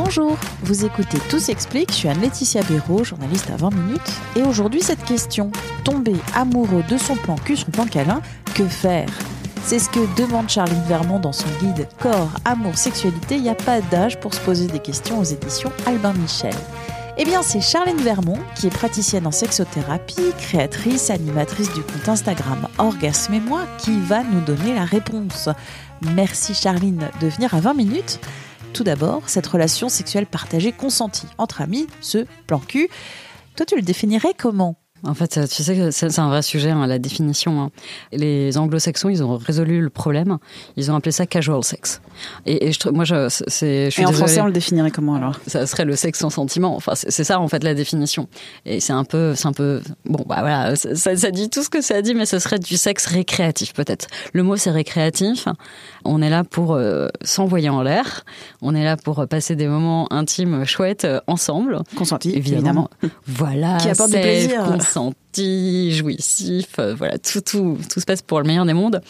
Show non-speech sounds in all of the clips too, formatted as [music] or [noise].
Bonjour, vous écoutez Tout s'explique, je suis Anne-Laetitia Béraud, journaliste à 20 minutes, et aujourd'hui cette question, tomber amoureux de son plan cul, son plan câlin, que faire? C'est ce que demande Charline Vermont dans son guide Corps, Amour, Sexualité, il n'y a pas d'âge pour se poser des questions aux éditions Albin Michel. Eh bien, c'est Charlène Vermont, qui est praticienne en sexothérapie, créatrice, animatrice du compte Instagram Orgasme et moi, qui va nous donner la réponse. Merci Charline de venir à 20 minutes. Tout d'abord, cette relation sexuelle partagée consentie entre amis, ce plan cul. Toi, tu le définirais comment? En fait, tu sais que c'est un vrai sujet, hein, la définition. hein. Les anglo-saxons, ils ont résolu le problème. Ils ont appelé ça casual sex. Et, et je, moi, je, je suis Et en désolée. français, on le définirait comment alors? Ça serait le sexe sans sentiment. Enfin, c'est ça en fait la définition. Et c'est un peu, c'est un peu, bon bah voilà, ça, ça- dit tout ce que ça dit, mais ce serait du sexe récréatif peut-être. Le mot c'est récréatif. On est là pour euh, s'envoyer en l'air. On est là pour passer des moments intimes chouettes euh, ensemble. Consenti, Évidemment. Voilà. Qui apporte du plaisir. Consenti, jouissif. euh, voilà, tout, tout, tout se passe pour le meilleur des mondes.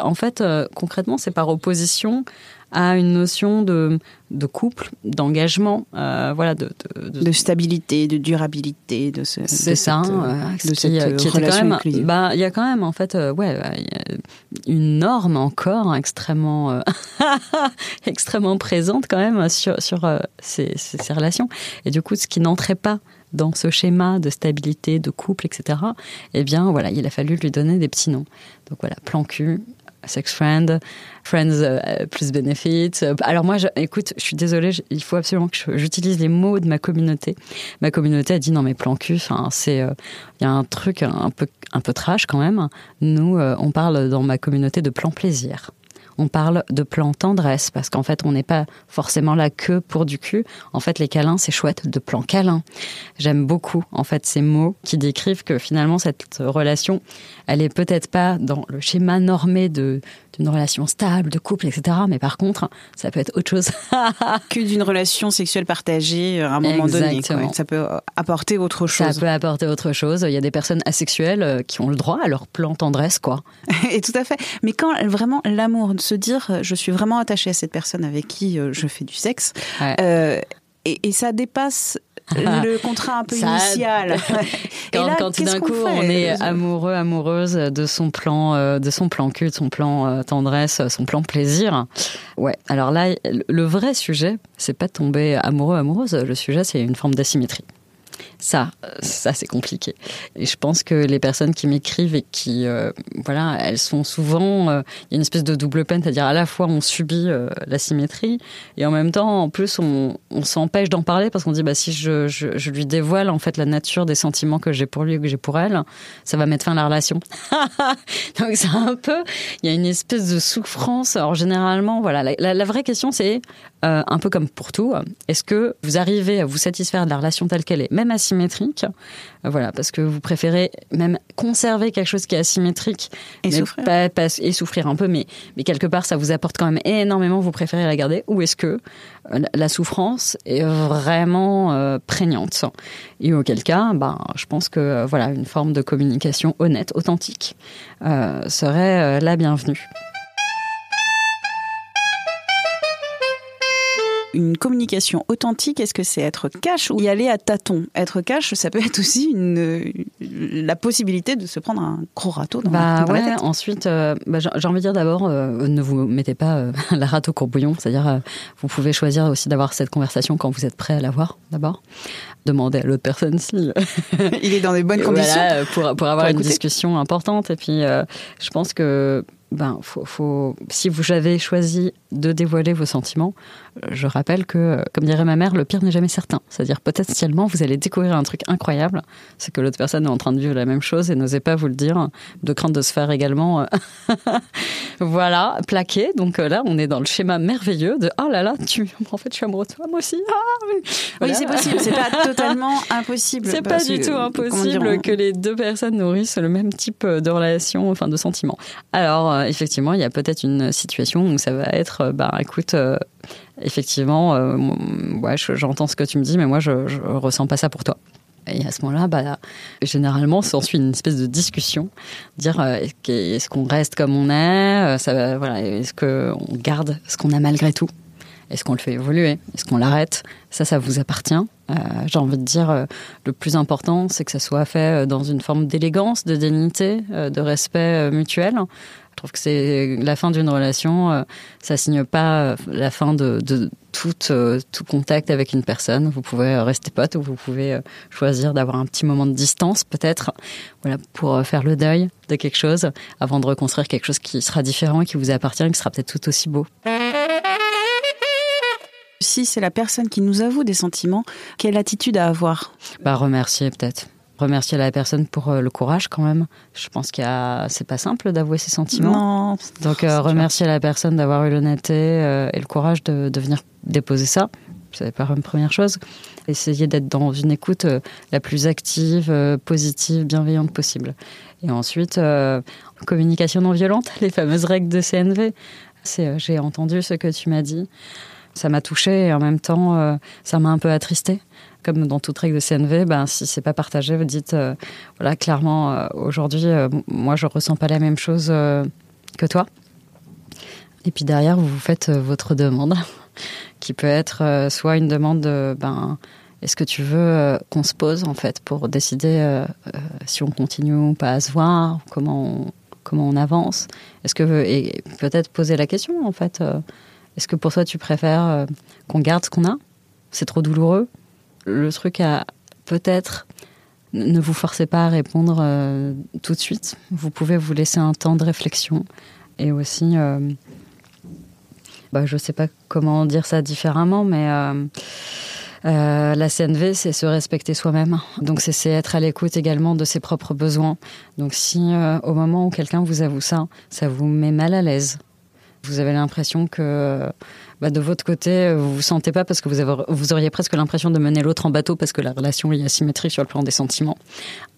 En fait, euh, concrètement, c'est par opposition à une notion de, de couple, d'engagement, euh, voilà, de, de, de- De stabilité, de durabilité, de ce. c'est ça, cette, euh, de qui, cette qui quand relation même, inclusive. bah, il y a quand même en fait, euh, ouais, a une norme encore extrêmement, [laughs] extrêmement présente quand même sur sur ces, ces, ces relations. Et du coup, ce qui n'entrait pas dans ce schéma de stabilité, de couple, etc. Eh bien, voilà, il a fallu lui donner des petits noms. Donc voilà, plan cul, sex friend, friends euh, plus benefits. Alors moi, écoute, je suis désolée, il faut absolument que j'utilise les mots de ma communauté. Ma communauté a dit non mais plan cul, euh, il y a un truc un peu un peu trash quand même. Nous, euh, on parle dans ma communauté de plan plaisir. On parle de plan tendresse parce qu'en fait, on n'est pas forcément là que pour du cul. En fait, les câlins, c'est chouette, de plan câlin. J'aime beaucoup, en fait, ces mots qui décrivent que finalement, cette relation, elle est peut-être pas dans le schéma normé de d'une relation stable, de couple, etc. Mais par contre, ça peut être autre chose. [laughs] que d'une relation sexuelle partagée euh, à un moment donné. Quoi. Ça peut apporter autre chose. Ça peut apporter autre chose. Il y a des personnes asexuelles euh, qui ont le droit à leur plan tendresse, quoi. [laughs] Et tout à fait. Mais quand vraiment l'amour, de se dire euh, je suis vraiment attachée à cette personne avec qui je fais du sexe, Ouais. euh, et, et ça dépasse [laughs] le contrat un peu Ça- initial. [laughs] Et Quand, là, quand tout d'un coup on est amoureux, amoureuse de son plan, euh, de son plan cul, de son plan euh, tendresse, son plan plaisir. Ouais. Alors là, le- le vrai sujet, c'est pas de tomber amoureux, amoureuse. Le sujet, c'est une forme d'asymétrie. Ça, ça c'est compliqué. Et je pense que les personnes qui m'écrivent et qui, euh, voilà, elles sont souvent, euh, il y a une espèce de double peine, c'est-à-dire à la fois on subit euh, l'asymétrie et en même temps, en plus, on, s'empêche d'en parler parce qu'on dit, bah si je, lui dévoile en fait la nature des sentiments que j'ai pour lui et que j'ai pour elle, ça va mettre fin à la relation. [laughs] Donc c'est un peu, il y a une espèce de souffrance. Alors généralement, voilà, la, la- la vraie question c'est euh, un peu comme pour tout, est-ce que vous arrivez à vous satisfaire de la relation telle qu'elle est, même asymétrique, Euh, voilà, parce que vous préférez même conserver quelque chose qui est asymétrique Et souffrir. pas- pas- et souffrir un peu, mais, mais quelque part ça vous apporte quand même énormément, vous préférez la garder, ou est-ce que euh, la souffrance est vraiment euh, prégnante? Et auquel cas, ben, je pense que voilà, une forme de communication honnête, authentique, serait la bienvenue. Une communication authentique, est-ce que c'est être cash ou y aller à tâtons? Être cash, ça peut être aussi une, la possibilité de se prendre un gros râteau dans, Bah la, dans la ouais, tête. ensuite, euh, bah, j'ai envie de dire d'abord, euh, ne vous mettez pas euh, [laughs] la rate au courbouillon, c'est-à-dire vous pouvez choisir aussi d'avoir cette conversation quand vous êtes prêt à l'avoir d'abord. Demandez à l'autre personne si [laughs] Il est dans des bonnes [laughs] conditions. voilà, pour, pour avoir Pour une discussion importante. Et puis, je pense que ben, faut, faut, si vous avez choisi de dévoiler vos sentiments, je rappelle que, comme dirait ma mère, le pire n'est jamais certain. C'est-à-dire potentiellement, vous allez découvrir un truc incroyable, c'est que l'autre personne est en train de vivre la même chose et n'osez pas vous le dire, de crainte de se faire également, euh, [laughs] voilà, plaquer. Donc euh, là, on est dans le schéma merveilleux de oh là là, tu, [laughs] en fait, je suis amoureux de toi, moi aussi. Ah, oui, c'est possible. C'est pas [laughs] totalement impossible. C'est pas du tout impossible que les deux personnes nourrissent le même type de relation, enfin de sentiments. Alors euh, effectivement, il y a peut-être une situation où ça va être, bah écoute effectivement, euh, ouais, j'entends ce que tu me dis, mais moi, je, je ressens pas ça pour toi. Et à ce moment-là, bah, généralement, s'ensuit une espèce de discussion, dire euh, est-ce qu'on reste comme on est, euh, ça, voilà, est-ce qu'on garde ce qu'on a malgré tout, est-ce qu'on le fait évoluer, est-ce qu'on l'arrête, ça, ça vous appartient? Euh, J'ai envie de dire, le plus important, c'est que ça soit fait dans une forme d'élégance, de dignité, de respect mutuel. Je trouve que c'est la fin d'une relation, euh, ça signe pas euh, la fin de, tout, euh, tout contact avec une personne. Vous pouvez rester pote ou vous pouvez choisir d'avoir un petit moment de distance peut-être, voilà, pour faire le deuil de quelque chose avant de reconstruire quelque chose qui sera différent qui vous appartient et qui sera peut-être tout aussi beau. Si c'est la personne qui nous avoue des sentiments, quelle attitude à avoir? Bah remercier peut-être remercier la personne pour euh, le courage quand même. Je pense qu'il c'est pas simple d'avouer ses sentiments. Non. Donc euh, remercier la personne d'avoir eu l'honnêteté euh, et le courage de, de venir déposer ça. C'est pas une première chose. Essayer d'être dans une écoute la plus active, positive, bienveillante possible. Et ensuite, communication non violente, [laughs] les fameuses règles de CNV. C'est j'ai entendu ce que tu m'as dit. Ça m'a touché et en même temps, ça m'a un peu attristé comme dans toute règle de CNV, ben, si c'est pas partagé, vous dites, euh, voilà, clairement, euh, aujourd'hui, euh, moi, je ressens pas la même chose que toi. Et puis derrière, vous vous faites votre demande, [laughs] qui peut être soit une demande de, ben, est-ce que tu veux qu'on se pose, en fait, pour décider si on continue ou pas à se voir, comment on, comment on avance Est-ce que, et peut-être poser la question, en fait, est-ce que pour toi, tu préfères qu'on garde ce qu'on a? C'est trop douloureux? Le truc à peut-être ne vous forcez pas à répondre euh, tout de suite. Vous pouvez vous laisser un temps de réflexion et aussi, euh, bah, je ne sais pas comment dire ça différemment, mais euh, la CNV, c'est se respecter soi-même. Donc c'est être à l'écoute également de ses propres besoins. Donc si au moment où quelqu'un vous avoue ça, ça vous met mal à l'aise, vous avez l'impression que bah, de votre côté, vous vous sentez pas parce que vous, auriez presque l'impression de mener l'autre en bateau parce que la relation est asymétrique sur le plan des sentiments.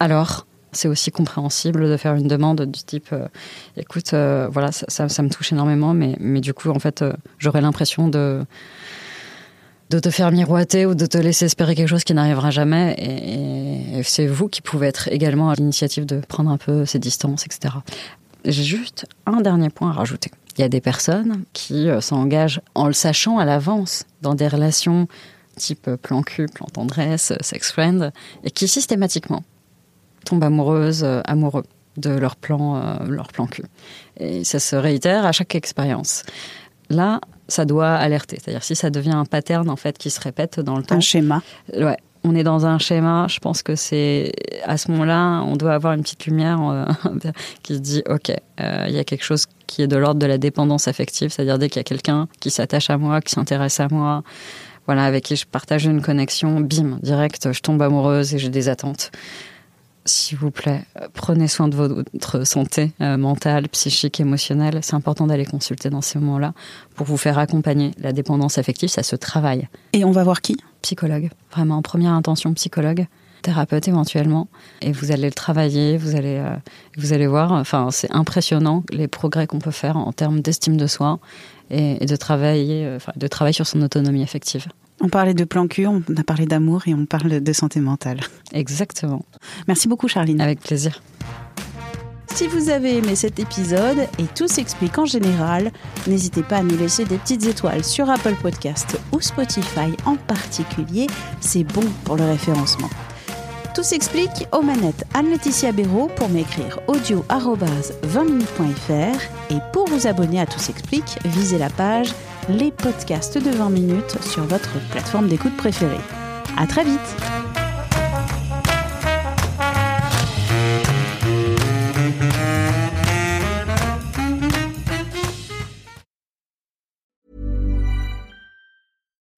Alors, c'est aussi compréhensible de faire une demande du type euh, écoute, euh, voilà, ça, ça, me touche énormément, mais, mais du coup, en fait, euh, j'aurais l'impression de de te faire miroiter ou de te laisser espérer quelque chose qui n'arrivera jamais. Et, et c'est vous qui pouvez être également à l'initiative de prendre un peu ces distances, etc. J'ai juste un dernier point à rajouter. Il y a des personnes qui euh, s'engagent en le sachant à l'avance dans des relations type plan cul, plan tendresse, sex friend, et qui systématiquement tombent amoureuses, euh, amoureux de leur plan, euh, leur plan cul. Et ça se réitère à chaque expérience. Là, ça doit alerter. C'est-à-dire si ça devient un pattern en fait qui se répète dans le temps. Un schéma. Ouais, on est dans un schéma, je pense que c'est à ce moment-là, on doit avoir une petite lumière euh, [laughs] qui se dit ok, euh, il y a quelque chose qui est de l'ordre de la dépendance affective, c'est-à-dire dès qu'il y a quelqu'un qui s'attache à moi, qui s'intéresse à moi, voilà, avec qui je partage une connexion, bim, direct, je tombe amoureuse et j'ai des attentes s'il vous plaît, prenez soin de votre santé euh, mentale, psychique, émotionnelle. C'est important d'aller consulter dans ces moments-là pour vous faire accompagner. La dépendance affective, ça se travaille. Et on va voir qui? Psychologue. Vraiment, en première intention, psychologue, thérapeute éventuellement. Et vous allez le travailler, vous allez, euh, vous allez voir. Enfin, c'est impressionnant les progrès qu'on peut faire en termes d'estime de soi et, de travailler, euh, de travailler sur son autonomie affective. On parlait de plan cul, on a parlé d'amour et on parle de santé mentale. Exactement. Merci beaucoup Charline. Avec plaisir. Si vous avez aimé cet épisode et tout s'explique en général, n'hésitez pas à nous laisser des petites étoiles sur Apple Podcast ou Spotify en particulier, c'est bon pour le référencement. Tout s'explique aux manettes Anne-Laetitia Béraud pour m'écrire audio 20minutes.fr et pour vous abonner à Tout s'explique, visez la page Les podcasts de 20 minutes sur votre plateforme d'écoute préférée. À très vite!